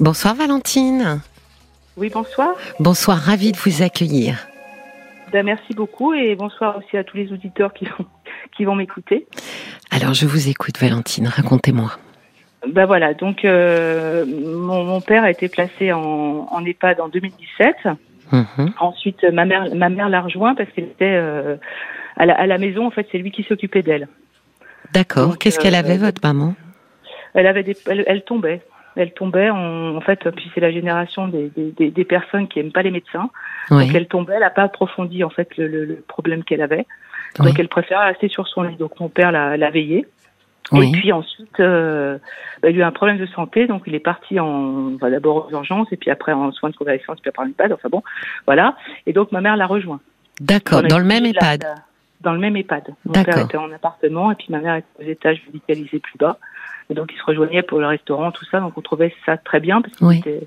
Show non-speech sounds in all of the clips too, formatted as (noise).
Bonsoir Valentine. Oui, bonsoir. Bonsoir, ravie de vous accueillir. Ben, merci beaucoup et bonsoir aussi à tous les auditeurs qui vont, (laughs) qui vont m'écouter. Alors je vous écoute Valentine, racontez-moi. Ben voilà, donc euh, mon, mon, père a été placé en, en EHPAD en 2017. Mhm. Ensuite, ma mère, ma mère l'a rejoint parce qu'elle était euh, à, la, à la maison. En fait, c'est lui qui s'occupait d'elle. D'accord. Qu'est-ce qu'elle euh, avait votre maman? Elle avait des, elle, elle tombait. Elle tombait. En, en fait, puis c'est la génération des, des, des, des personnes qui aiment pas les médecins. Oui. Donc elle tombait. Elle n'a pas approfondi en fait le, le, le problème qu'elle avait. Donc Oui. elle préférait rester sur son lit. Donc mon père l'a, veillée. Oui. Et puis ensuite, euh, bah, il a eu un problème de santé, donc il est parti en, enfin, d'abord aux urgences et puis après en soins de convalescence, puis après en EHPAD. Enfin bon, voilà. Et donc ma mère l'a rejoint. D'accord. Dans le même EHPAD. la- Dans le même EHPAD. Mon père était en appartement et puis ma mère était aux étages médicalisés plus bas. Et donc ils se rejoignaient pour le restaurant, tout ça. Donc on trouvait ça très bien parce qu'ils Oui. étaient,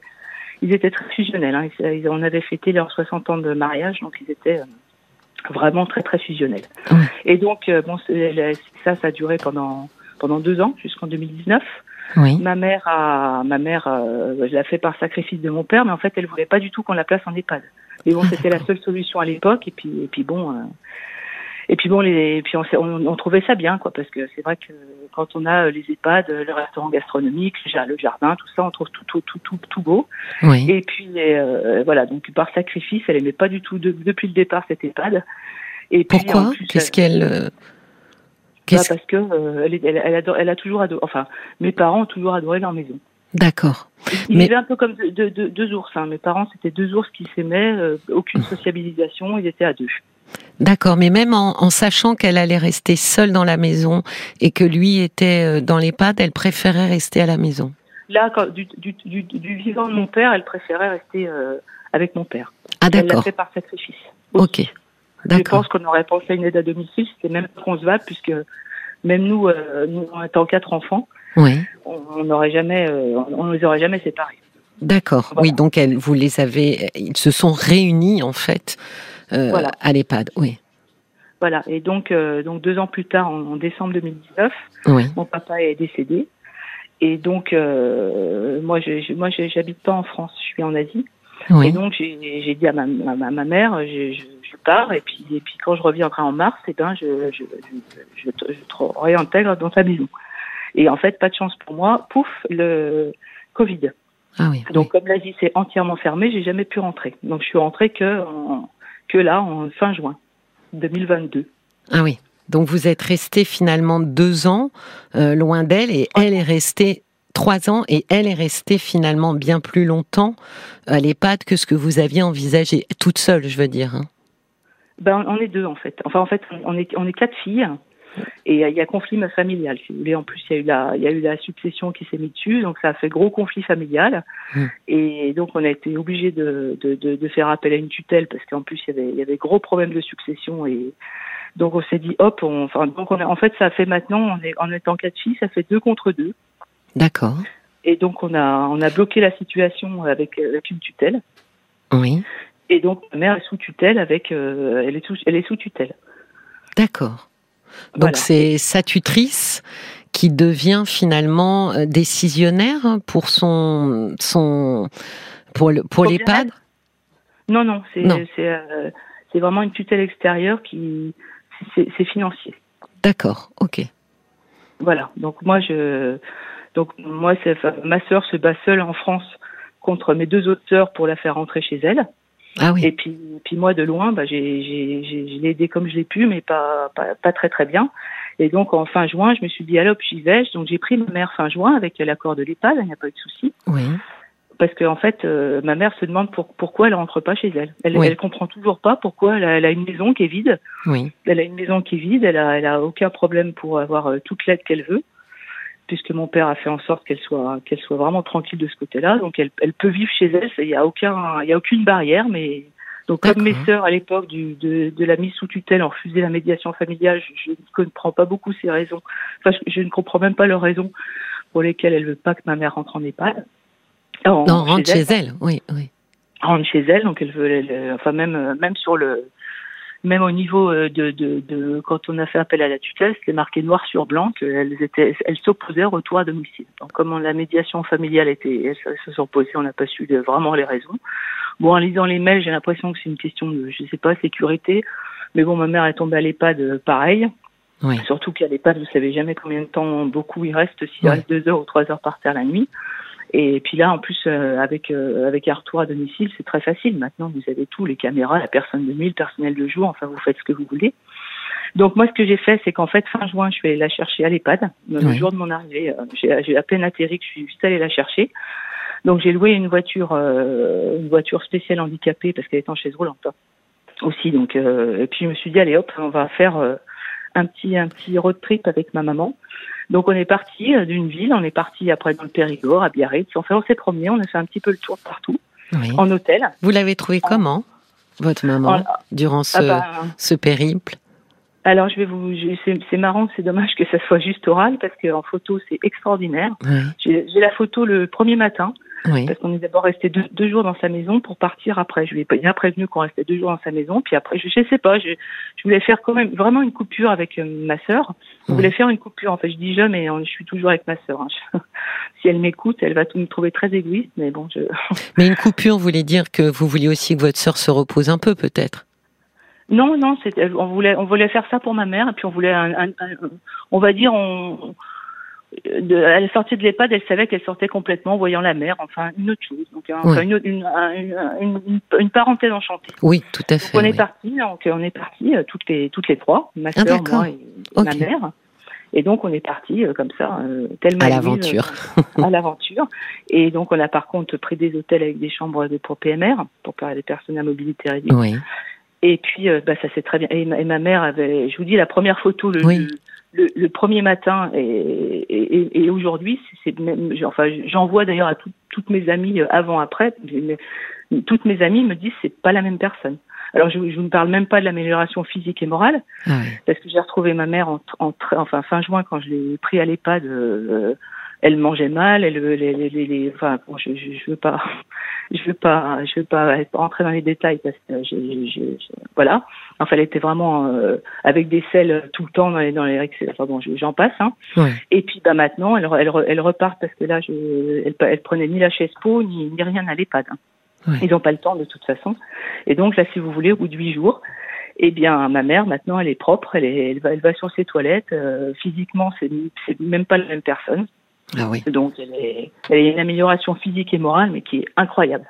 ils étaient très fusionnels. Hein. Ils- ils- on avait fêté leurs 60 ans de mariage, donc ils étaient euh, vraiment très très fusionnels. Oui. Et donc euh, bon, ça, ça a duré pendant pendant deux ans jusqu'en 2019. Oui. Ma mère a, ma mère, euh, je l'ai fait par sacrifice de mon père, mais en fait, elle voulait pas du tout qu'on la place en EHPAD. Mais bon, c'était la seule solution à l'époque, et puis, et puis bon, euh, et puis bon, les, et puis on, on, on trouvait ça bien, quoi, parce que c'est vrai que quand on a euh, les EHPAD, euh, le restaurant gastronomique, le ja- le jardin, tout ça, on trouve tout, tout, tout, tout, tout beau. Oui. Et puis euh, voilà, donc par sacrifice, elle aimait pas du tout de- depuis le départ cette EHPAD. Et Pourquoi Qu'est-ce elle- qu'elle euh, bah, parce que euh, elle, elle, elle, adore- elle a toujours adoré, enfin, mes parents ont toujours adoré leur maison. D'accord. Ils Mais- un peu comme deux, deux- deux- deux ours. Hein. Mes parents, c'était deux ours qui s'aimaient, euh, aucune sociabilisation, ils étaient à deux. D'accord. Mais même en, en sachant qu'elle allait rester seule dans la maison et que lui était euh, dans l'EHPAD, elle préférait rester à la maison. Là, quand, du, du, du, du vivant de mon père, elle préférait rester euh, avec mon père. Ah Elle l'a d'accord. fait par sacrifice. Ok. aussi. Je D'accord. pense qu'on aurait pensé à une aide à domicile, c'était même concevable, puisque même nous, euh, nous étant quatre enfants, Oui. on n'aurait jamais, euh, on ne les aurait jamais séparés. D'accord. Voilà. Oui. Donc elle, vous les avez, ils se sont réunis en fait Voilà. à l'EHPAD. Oui. Voilà. Et donc, euh, donc deux ans plus tard, en, en décembre 2019, Oui. mon papa est décédé. Et donc, euh, moi, je, moi, j'habite pas en France, je suis en Asie. Et donc, j'ai dit à ma, ma, mère, je, je, je pars, et puis, et puis quand je reviendrai en mars, eh ben, je, je, je, te, réintègre dans ta maison. Et en fait, pas de chance pour moi, pouf, le Covid. Ah oui. Donc, comme l'Asie s'est entièrement fermée, j'ai jamais pu rentrer. Donc, je suis rentrée que, en, que là, en fin juin 2022. Ah oui. Donc vous êtes resté finalement deux ans euh, loin d'elle et elle est restée trois ans et elle est restée finalement bien plus longtemps à l'EHPAD que ce que vous aviez envisagé toute seule, je veux dire. hein. Ben, on est deux en fait. Enfin, en fait, on est on est quatre filles et euh, il y a conflit familial. Si vous voulez, en plus, il y a eu la il y a eu la succession qui s'est mise dessus, donc ça a fait gros conflit familial. Mm. Et donc, on a été obligé de, de, de, de faire appel à une tutelle parce qu'en plus, il y avait il y avait gros problèmes de succession et donc on s'est dit hop, on, enfin donc on a, en fait, ça fait maintenant on est en étant quatre filles, ça fait deux contre deux. D'accord. Et donc on a on a bloqué la situation avec avec une tutelle. Oui. Et donc ma mère est sous tutelle avec euh, elle est sous elle est sous tutelle. D'accord. Donc Voilà. c'est sa tutrice qui devient finalement euh, décisionnaire pour son son pour le pour Pour l'EHPAD. Non, non, c'est euh, c'est vraiment une tutelle extérieure qui c'est financier. D'accord. Ok. Voilà. Donc moi je donc moi ma sœur se bat seule en France contre mes deux autres sœurs pour la faire rentrer chez elle. Ah oui. Et puis puis moi de loin bah j'ai j'ai j'ai je l'ai aidé comme je l'ai pu mais pas, pas pas très très bien. Et donc en fin juin, je me suis dit allô, j'y vais. Donc j'ai pris ma mère fin juin avec l'accord de l'EHPAD, il n'y a pas eu de souci. Oui. parce qu'en en fait, euh, ma mère se demande pour, pourquoi elle rentre pas chez elle. Elle, Oui. elle comprend toujours pas pourquoi elle a, elle a une maison qui est vide. Oui. Elle a une maison qui est vide. Elle a, elle a aucun problème pour avoir euh, toute l'aide qu'elle veut, puisque mon père a fait en sorte qu'elle soit, qu'elle soit vraiment tranquille de ce côté-là. Donc elle, elle peut vivre chez elle. Il y a aucun, y a aucune barrière. Mais donc comme mes sœurs à l'époque de, de la mise sous tutelle ont refusé la médiation familiale, je, je ne comprends pas beaucoup ces raisons. Enfin, je, je ne comprends même pas leurs raisons pour lesquelles elle veut pas que ma mère rentre en EHPAD. Non, rentre elle chez elle. Oui. Oui. rentre chez elle, donc elle veut, elle- enfin même euh, même sur le même au niveau euh, de, de, de, quand on a fait appel à la tutelle, c'était marqué noir sur blanc qu'elles étaient, elles s'opposaient au retour à domicile. Donc, comme la médiation familiale était, elles se sont opposées, on n'a pas su vraiment les raisons. Bon, en lisant les mails, j'ai l'impression que c'est une question de, je sais pas, sécurité. Mais bon, ma mère est tombée à l'EHPAD pareil. Oui. Surtout qu'à l'EHPAD, vous savez jamais combien de temps beaucoup il reste, s'il reste deux heures ou trois heures par terre la nuit. Et puis là, en plus, euh, avec euh, avec un retour à domicile, c'est très facile. Maintenant, vous avez tout, les caméras, la personne de nuit, le personnel de jour. Enfin, vous faites ce que vous voulez. Donc moi, ce que j'ai fait, c'est qu'en fait, fin juin, je vais la chercher à l'EHPAD. Le jour de mon arrivée, euh, j'ai à peine atterri que je suis juste allée la chercher. Donc j'ai loué une voiture, une voiture spéciale handicapée parce qu'elle est en chaise roulante hein, aussi. Donc et puis je me suis dit allez hop, on va faire un petit un petit road trip avec ma maman. Donc on est parti euh, d'une ville, on est parti après dans le Périgord, à Biarritz. Enfin, on s'est promené, on a fait un petit peu le tour partout, en hôtel. Vous l'avez trouvé comment, votre maman, durant ce, ah bah, ce périple? Alors je vais vous, c'est marrant, c'est dommage que ça soit juste oral parce qu'en photo c'est extraordinaire. J'ai la photo le premier matin. Parce qu'on est d'abord resté deux, jours dans sa maison pour partir après. Je lui ai bien prévenu qu'on restait deux jours dans sa maison. Puis après, je, je sais pas, je, je voulais faire quand même vraiment une coupure avec euh, ma sœur. Je voulais faire une coupure. En fait, je dis je, mais je suis toujours avec ma sœur. Hein. (laughs) si elle m'écoute, elle va tout me trouver très égoïste. Mais bon, je. (laughs) mais une coupure voulait dire que vous vouliez aussi que votre sœur se repose un peu, peut-être? Non, non, on voulait, on voulait faire ça pour ma mère, et puis on voulait, un, on va dire, on, de, à la sortie de l'EHPAD, elle savait qu'elle sortait complètement, voyant la mer, enfin une autre chose, donc enfin, une, une, une, une, parenthèse enchantée. Oui, tout à fait. Donc, on est parti, donc on est parti euh, toutes les toutes les trois, ma ah, soeur, moi et, ma mère. Et donc on est parti euh, comme ça, euh, tellement à l'aventure. à l'aventure. Et donc on a par contre pris des hôtels avec des chambres de, pour PMR, pour les personnes à mobilité réduite. Oui. Et puis bah ça c'est très bien. Et ma, mère avait, je vous dis la première photo le, oui le, le, premier matin et, et, et aujourd'hui, c'est même, enfin, j'en vois d'ailleurs à toutes mes amies euh, avant après. Mais, toutes mes amies me disent c'est pas la même personne. Alors je, je ne parle même pas de l'amélioration physique et morale, ah parce que j'ai retrouvé ma mère en, en, enfin fin juin quand je l'ai pris à l'EHPAD. Euh, elle mangeait mal, elle, les, les, les, enfin, bon, je, je, je veux pas, je veux pas, je veux pas rentrer dans les détails parce que j'ai, voilà. Enfin, elle était vraiment euh, avec des selles tout le temps dans les, dans les enfin bon, j'en passe. Hein. Ouais. Et puis, bah maintenant, elle, elle, elle repart parce que là, je, elle, elle prenait ni la chaise peau ni, ni rien à l'EHPAD. Hein. Ouais. Ils n'ont pas le temps de toute façon. Et donc là, si vous voulez, au bout de huit jours, eh bien, ma mère maintenant, elle est propre, elle, est, elle va, elle va sur ses toilettes. Euh, physiquement, c'est même pas la même personne. Ah oui. Donc, elle, est, elle a une amélioration physique et morale, mais qui est incroyable.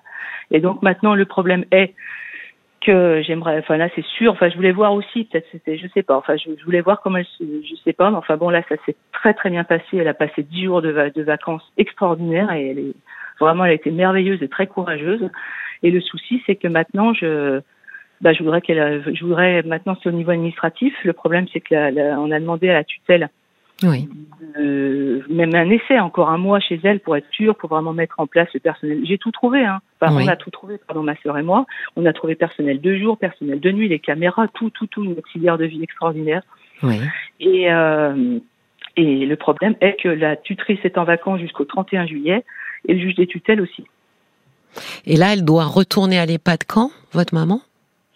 Et donc, maintenant, le problème est que j'aimerais, enfin là, c'est sûr, enfin, je voulais voir aussi, peut-être c'était, je sais pas, enfin, je, voulais voir comment elle, je sais pas, mais enfin, bon, là, ça s'est très, très bien passé. Elle a passé dix jours de, vacances extraordinaires et elle est, vraiment, elle a été merveilleuse et très courageuse. Et le souci, c'est que maintenant, je, bah, je voudrais qu'elle, je voudrais, maintenant, c'est au niveau administratif. Le problème, c'est que on a demandé à la tutelle oui. Euh, même un essai, encore un mois chez elle pour être sûr, pour vraiment mettre en place le personnel. J'ai tout trouvé, hein. Enfin, On a tout trouvé, pardon, ma sœur et moi. On a trouvé personnel de jour, personnel de nuit, les caméras, tout, tout, tout, une auxiliaire de vie extraordinaire. Oui. Et, euh, et le problème est que la tutrice est en vacances jusqu'au 31 juillet et le juge des tutelles aussi. Et là, elle doit retourner à l'EHPAD quand, votre maman?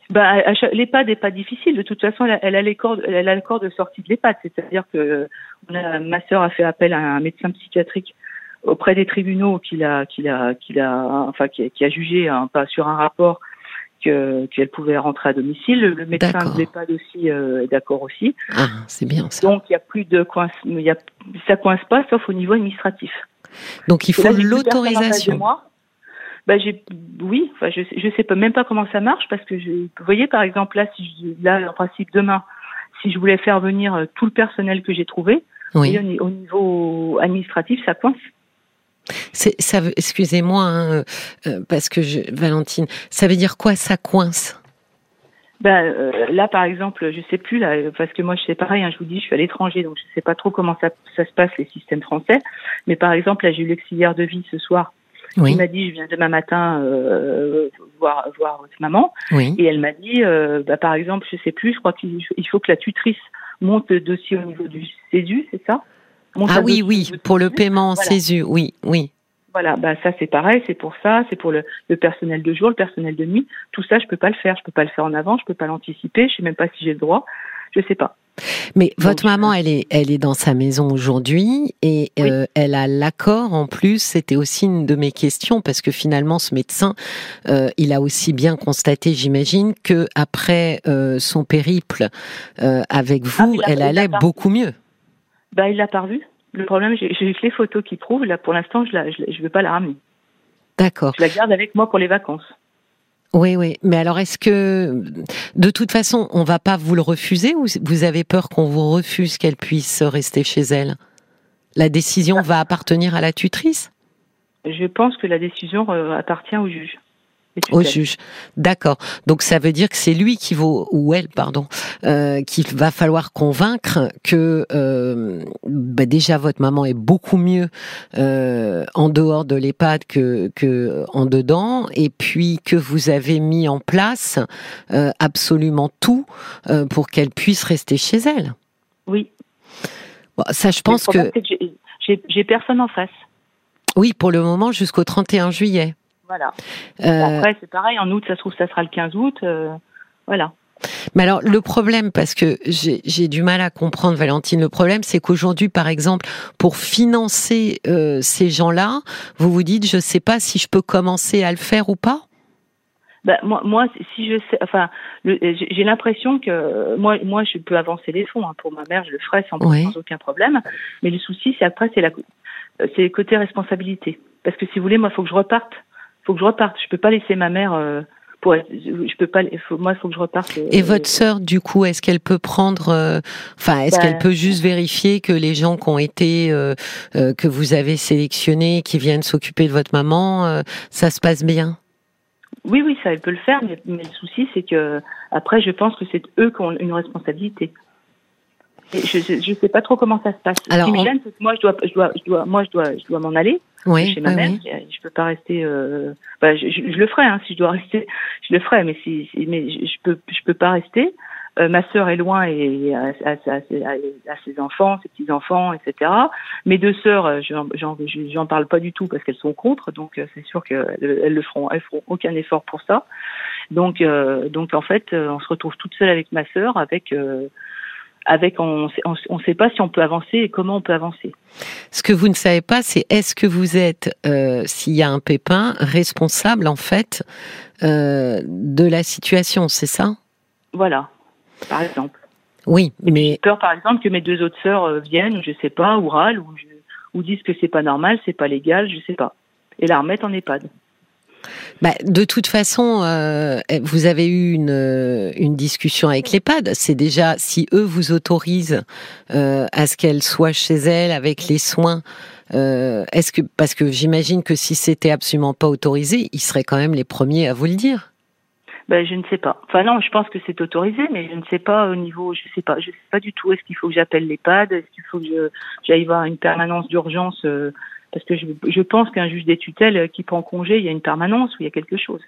Bah, l'EHPAD n'est pas difficile. De toute façon, elle a, les elle a le corps de sortie de l'EHPAD. C'est-à-dire que ma sœur a fait appel à un médecin psychiatrique auprès des tribunaux qui a, qui a, qui a, enfin, qui a, qui a jugé hein, pas sur un rapport que qu'elle pouvait rentrer à domicile. Le médecin de l'EHPAD aussi euh, est d'accord aussi. Ah, c'est bien ça. Donc il y a plus de coince, y a, ça coince pas sauf au niveau administratif. Donc il faut l'autorisation bah j'ai oui enfin je je sais pas même pas comment ça marche parce que je vous voyez par exemple là si je, là en principe demain si je voulais faire venir euh, tout le personnel que j'ai trouvé oui. au, niveau administratif ça coince ça excusez-moi hein, euh, euh, parce que je, Valentine ça veut dire quoi ça coince? Ben, là, par exemple, je sais plus là, parce que moi, je sais pareil. Hein, je vous dis, je suis à l'étranger, donc je sais pas trop comment ça, ça se passe les systèmes français. Mais par exemple, là, j'ai eu l'auxiliaire de vie ce soir oui. Il m'a dit, je viens demain matin euh, voir, voir votre maman. Oui. Et elle m'a dit, euh, bah, par exemple, je sais plus, je crois qu'il faut que la tutrice monte le dossier au niveau du CESU, c'est ça? Ah oui, oui, pour le paiement voilà. CESU, oui, oui. Voilà, bah ça c'est pareil, c'est pour ça, c'est pour le, le, personnel de jour, le personnel de nuit. Tout ça, je peux pas le faire, je peux pas le faire en avant, je peux pas l'anticiper, je sais même pas si j'ai le droit, je sais pas. Mais votre maman, elle est, elle est dans sa maison aujourd'hui et euh, elle a l'accord en plus. C'était aussi une de mes questions parce que finalement, ce médecin, euh, il a aussi bien constaté, j'imagine, que après euh, son périple euh, avec ah, vous, elle allait beaucoup mieux. Bah, il l'a pas revu. Le problème, j'ai que les photos qui prouvent. Là, pour l'instant, je ne je, je veux pas la ramener. D'accord. Je la garde avec moi pour les vacances. Oui, oui. Mais alors, est-ce que, de toute façon, on va pas vous le refuser ou vous avez peur qu'on vous refuse qu'elle puisse rester chez elle? La décision va appartenir à la tutrice? Je pense que la décision euh, appartient au juge. Au juge. D'accord. Donc ça veut dire que c'est lui qui vaut ou elle, pardon, euh, qu'il va falloir convaincre que euh, bah déjà votre maman est beaucoup mieux euh, en dehors de l'EHPAD que, que en dedans, et puis que vous avez mis en place euh, absolument tout euh, pour qu'elle puisse rester chez elle. Oui. Bon, ça, je pense que, que j'ai personne en face. Oui, pour le moment jusqu'au 31 juillet. Voilà. Euh... Après, c'est pareil, en août, ça se trouve, ça sera le 15 août. Euh, voilà. Mais alors, le problème, parce que j'ai du mal à comprendre, Valentine, le problème, c'est qu'aujourd'hui, par exemple, pour financer euh, ces gens-là, vous vous dites, je ne sais pas si je peux commencer à le faire ou pas? Bah, moi, moi, si je sais, enfin, j'ai l'impression que moi, moi, je peux avancer les fonds hein. pour ma mère, je le ferai sans, sans aucun problème. Mais le souci, c'est après, c'est la, c'est côté responsabilité. Parce que si vous voulez, moi, il faut que je reparte faut que je reparte. Je peux pas laisser ma mère. Euh, pour je peux pas. Faut, moi, il faut que je reparte. Euh, Et votre sœur, du coup, est-ce qu'elle peut prendre, euh, enfin, est-ce qu'elle bah. peut juste vérifier que les gens qui ont été, que vous avez sélectionnés, qui viennent s'occuper de votre maman, ça se passe bien? Oui, oui, ça, elle peut le faire, mais, mais le souci, c'est que après, je pense que c'est eux qui ont une responsabilité je ne sais pas trop comment ça se passe. Alors, me gêne, que moi, je dois, je dois, je dois, moi, je dois, je dois m'en aller oui, chez ma mère. Oui. Je peux pas rester. Euh, bah, je, je, le ferai hein, si je dois rester. Je le ferai, mais si, mais je peux, je peux pas rester. Euh, ma sœur est loin et à, à, à, à, ses enfants, ses petits enfants, etc. Mes deux sœurs, euh, j'en parle pas du tout parce qu'elles sont contre, donc euh, c'est sûr qu'elles elles le feront, elles feront aucun effort pour ça. Donc, euh, donc en fait, on se retrouve toute seule avec ma sœur, avec avec on ne sait pas si on peut avancer et comment on peut avancer. Ce que vous ne savez pas, c'est est-ce que vous êtes, euh, s'il y a un pépin, responsable en fait euh, de la situation, c'est ça? Voilà, par exemple. Oui, mais j'ai peur par exemple que mes deux autres sœurs euh, viennent, je sais pas, ou râlent, ou, ou disent que c'est pas normal, c'est pas légal, je sais pas, et la remettre en EHPAD. Bah, de toute façon, euh, vous avez eu une, euh, discussion avec l'EHPAD. C'est déjà, si eux vous autorisent euh, à ce qu'elle soit chez elle avec les soins, est-ce que, parce que j'imagine que si c'était absolument pas autorisé, ils seraient quand même les premiers à vous le dire. Ben, je ne sais pas. Enfin non, je pense que c'est autorisé, mais je ne sais pas au niveau, je sais pas, je sais pas du tout. Est-ce qu'il faut que j'appelle l'EHPAD Est-ce qu'il faut que j'aille voir une permanence d'urgence parce que je, pense qu'un juge des tutelles qui prend congé, il y a une permanence ou il y a quelque chose.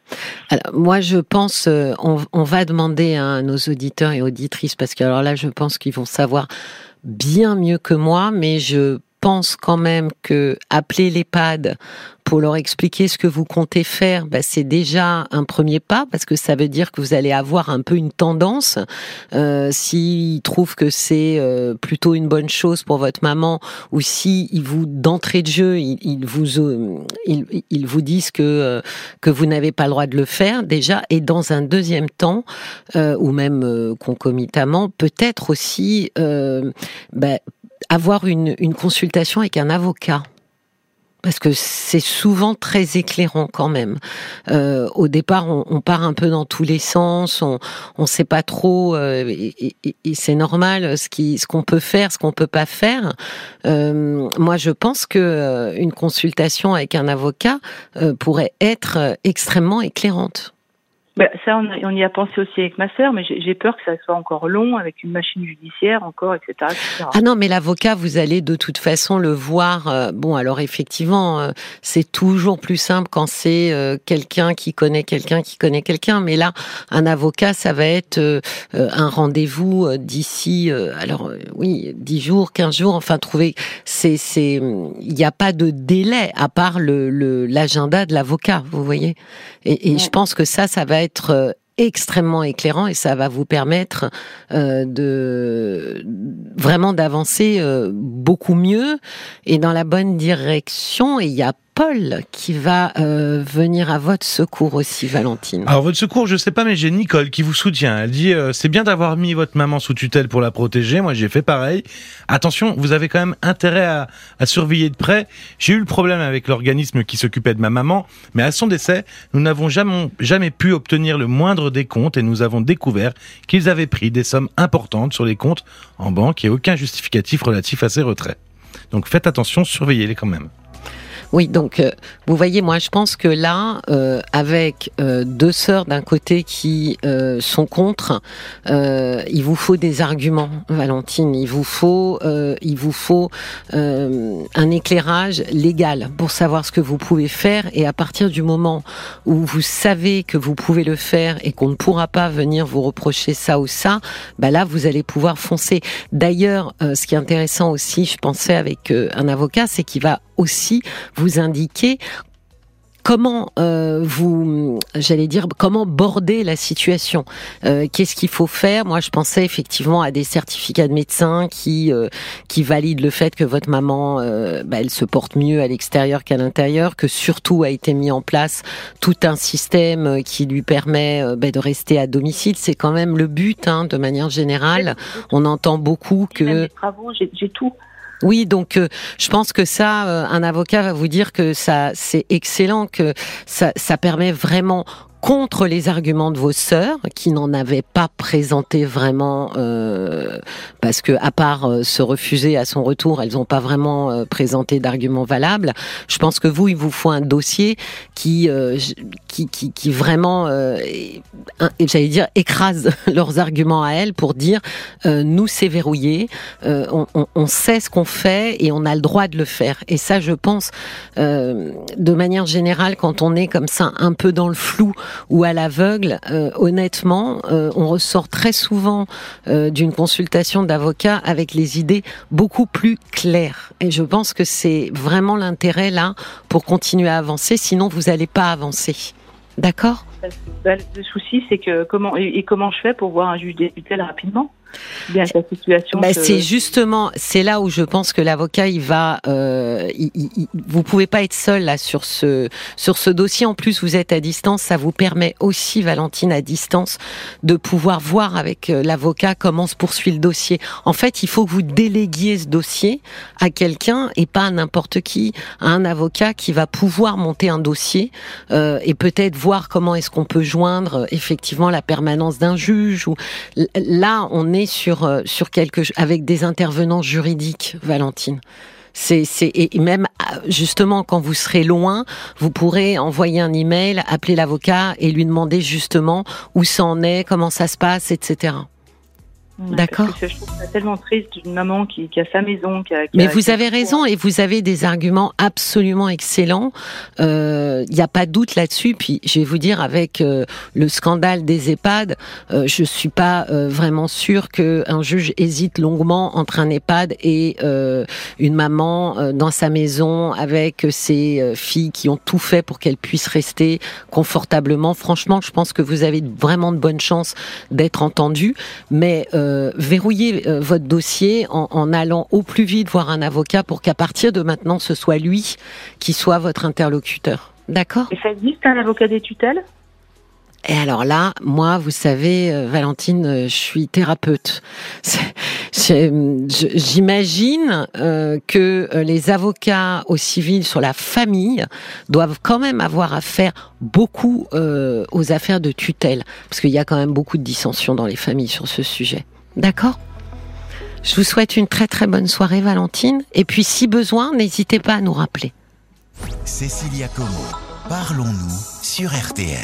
Alors moi je pense, euh, on, on va demander à nos auditeurs et auditrices, parce que alors là je pense qu'ils vont savoir bien mieux que moi, mais je pense quand même que appeler l'EHPAD pour leur expliquer ce que vous comptez faire, bah, c'est déjà un premier pas parce que ça veut dire que vous allez avoir un peu une tendance. Euh, S'ils trouvent que c'est euh, plutôt une bonne chose pour votre maman, ou si ils vous d'entrée de jeu, ils, vous euh, ils, vous disent que euh, que vous n'avez pas le droit de le faire déjà, et dans un deuxième temps, ou même concomitamment, peut-être aussi bah, avoir une, une consultation avec un avocat parce que c'est souvent très éclairant quand même. Euh, au départ, on, on, part un peu dans tous les sens, on ne sait pas trop, euh, et, et, et c'est normal ce qui, ce qu'on peut faire, ce qu'on peut pas faire. Euh, moi, je pense que euh, une consultation avec un avocat euh, pourrait être extrêmement éclairante. Bah, ça, on, y a pensé aussi avec ma sœur, mais j'ai peur que ça soit encore long avec une machine judiciaire encore, etc. Ah non, mais l'avocat, vous allez de toute façon le voir. Euh, bon, alors effectivement, euh, c'est toujours plus simple quand c'est euh, quelqu'un qui connaît quelqu'un qui connaît quelqu'un. Mais là, un avocat, ça va être un rendez-vous d'ici, alors oui, 10 jours, 15 jours. Enfin, trouver, c'est, c'est, il n'y a pas de délai à part le l'agenda de l'avocat, vous voyez. Et, et je pense que ça, ça va être euh, extrêmement éclairant et ça va vous permettre euh, de vraiment d'avancer euh, beaucoup mieux et dans la bonne direction. Et il y a Paul qui va euh, venir à votre secours aussi, Valentine. Alors votre secours, je sais pas, mais j'ai Nicole qui vous soutient. Elle dit euh, c'est bien d'avoir mis votre maman sous tutelle pour la protéger. Moi, j'ai fait pareil. Attention, vous avez quand même intérêt à, à surveiller de près. J'ai eu le problème avec l'organisme qui s'occupait de ma maman, mais à son décès, nous n'avons jamais, jamais pu obtenir le moindre des comptes et nous avons découvert qu'ils avaient pris des sommes importantes sur les comptes en banque et aucun justificatif relatif à ces retraits. Donc faites attention, surveillez-les quand même. Oui, donc euh, vous voyez, moi je pense que là, euh, avec euh, deux sœurs d'un côté qui sont contre, il vous faut des arguments, Valentine. Il vous faut, il vous faut un éclairage légal pour savoir ce que vous pouvez faire. Et à partir du moment où vous savez que vous pouvez le faire et qu'on ne pourra pas venir vous reprocher ça ou ça, bah là vous allez pouvoir foncer. D'ailleurs, ce qui est intéressant aussi, je pensais avec un avocat, c'est qu'il va aussi vous indiquer comment euh, vous, j'allais dire, comment border la situation euh, Qu'est-ce qu'il faut faire? Moi, je pensais effectivement à des certificats de médecins qui euh, qui valident le fait que votre maman, bah, elle se porte mieux à l'extérieur qu'à l'intérieur, que surtout a été mis en place tout un système qui lui permet bah, de rester à domicile. C'est quand même le but, hein, de manière générale. On entend beaucoup que. J'ai tout. Oui, donc euh, je pense que ça, euh, un avocat va vous dire que ça, c'est excellent, que ça, ça permet vraiment contre les arguments de vos sœurs qui n'en avaient pas présenté vraiment euh, parce que à part euh, se refuser à son retour, elles n'ont pas vraiment euh, présenté d'arguments valables. Je pense que vous, il vous faut un dossier qui euh, qui, qui, qui, vraiment, j'allais dire, écrase (laughs) leurs arguments à elles pour dire nous c'est verrouillé, on, on, on, sait ce qu'on fait et on a le droit de le faire. Et ça, je pense, de manière générale, quand on est comme ça un peu dans le flou ou à l'aveugle, euh, honnêtement, euh, on ressort très souvent euh, d'une consultation d'avocat avec les idées beaucoup plus claires. Et je pense que c'est vraiment l'intérêt là pour continuer à avancer, sinon vous n'allez pas avancer. D'accord? Le souci, c'est que comment et comment je fais pour voir un juge des rapidement? Bien sa situation. Bah, C'est justement, c'est là où je pense que l'avocat, il va, euh, il, vous pouvez pas être seul là sur ce sur ce dossier. En plus, vous êtes à distance, ça vous permet aussi, Valentine, à distance, de pouvoir voir avec euh, l'avocat comment se poursuit le dossier. En fait, il faut que vous déléguiez ce dossier à quelqu'un et pas à n'importe qui, à un avocat qui va pouvoir monter un dossier euh, et peut-être voir comment est-ce qu'on peut joindre effectivement la permanence d'un juge. Ou là, on est sur euh, sur quelque avec des intervenants juridiques, Valentine. C'est, c'est et même euh, justement quand vous serez loin, vous pourrez envoyer un email, appeler l'avocat et lui demander justement où ça en est, comment ça se passe, etc. D'accord. Je trouve ça tellement triste d'une maman qui, qui, a sa maison. Qui a, qui Mais vous avez raison et vous avez des arguments absolument excellents. Il euh, n'y a pas de doute là-dessus. Puis je vais vous dire, avec euh, le scandale des EHPAD, euh, je suis pas euh, vraiment sûre qu'un juge hésite longuement entre un EHPAD et euh, une maman dans sa maison avec ses filles qui ont tout fait pour qu'elles puissent rester confortablement. Franchement, je pense que vous avez vraiment de bonnes chances d'être entendu. Mais euh, verrouiller euh, votre dossier en, allant au plus vite voir un avocat pour qu'à partir de maintenant, ce soit lui qui soit votre interlocuteur. D'accord? Et ça existe un avocat des tutelles? Et alors là, moi, vous savez, euh, Valentine, je suis thérapeute. (laughs) J'imagine que les avocats au civil sur la famille doivent quand même avoir affaire beaucoup aux affaires de tutelle, parce qu'il y a quand même beaucoup de dissensions dans les familles sur ce sujet. D'accord Je vous souhaite une très très bonne soirée Valentine. Et puis si besoin, n'hésitez pas à nous rappeler. Cécilia Como, parlons-nous sur RTL.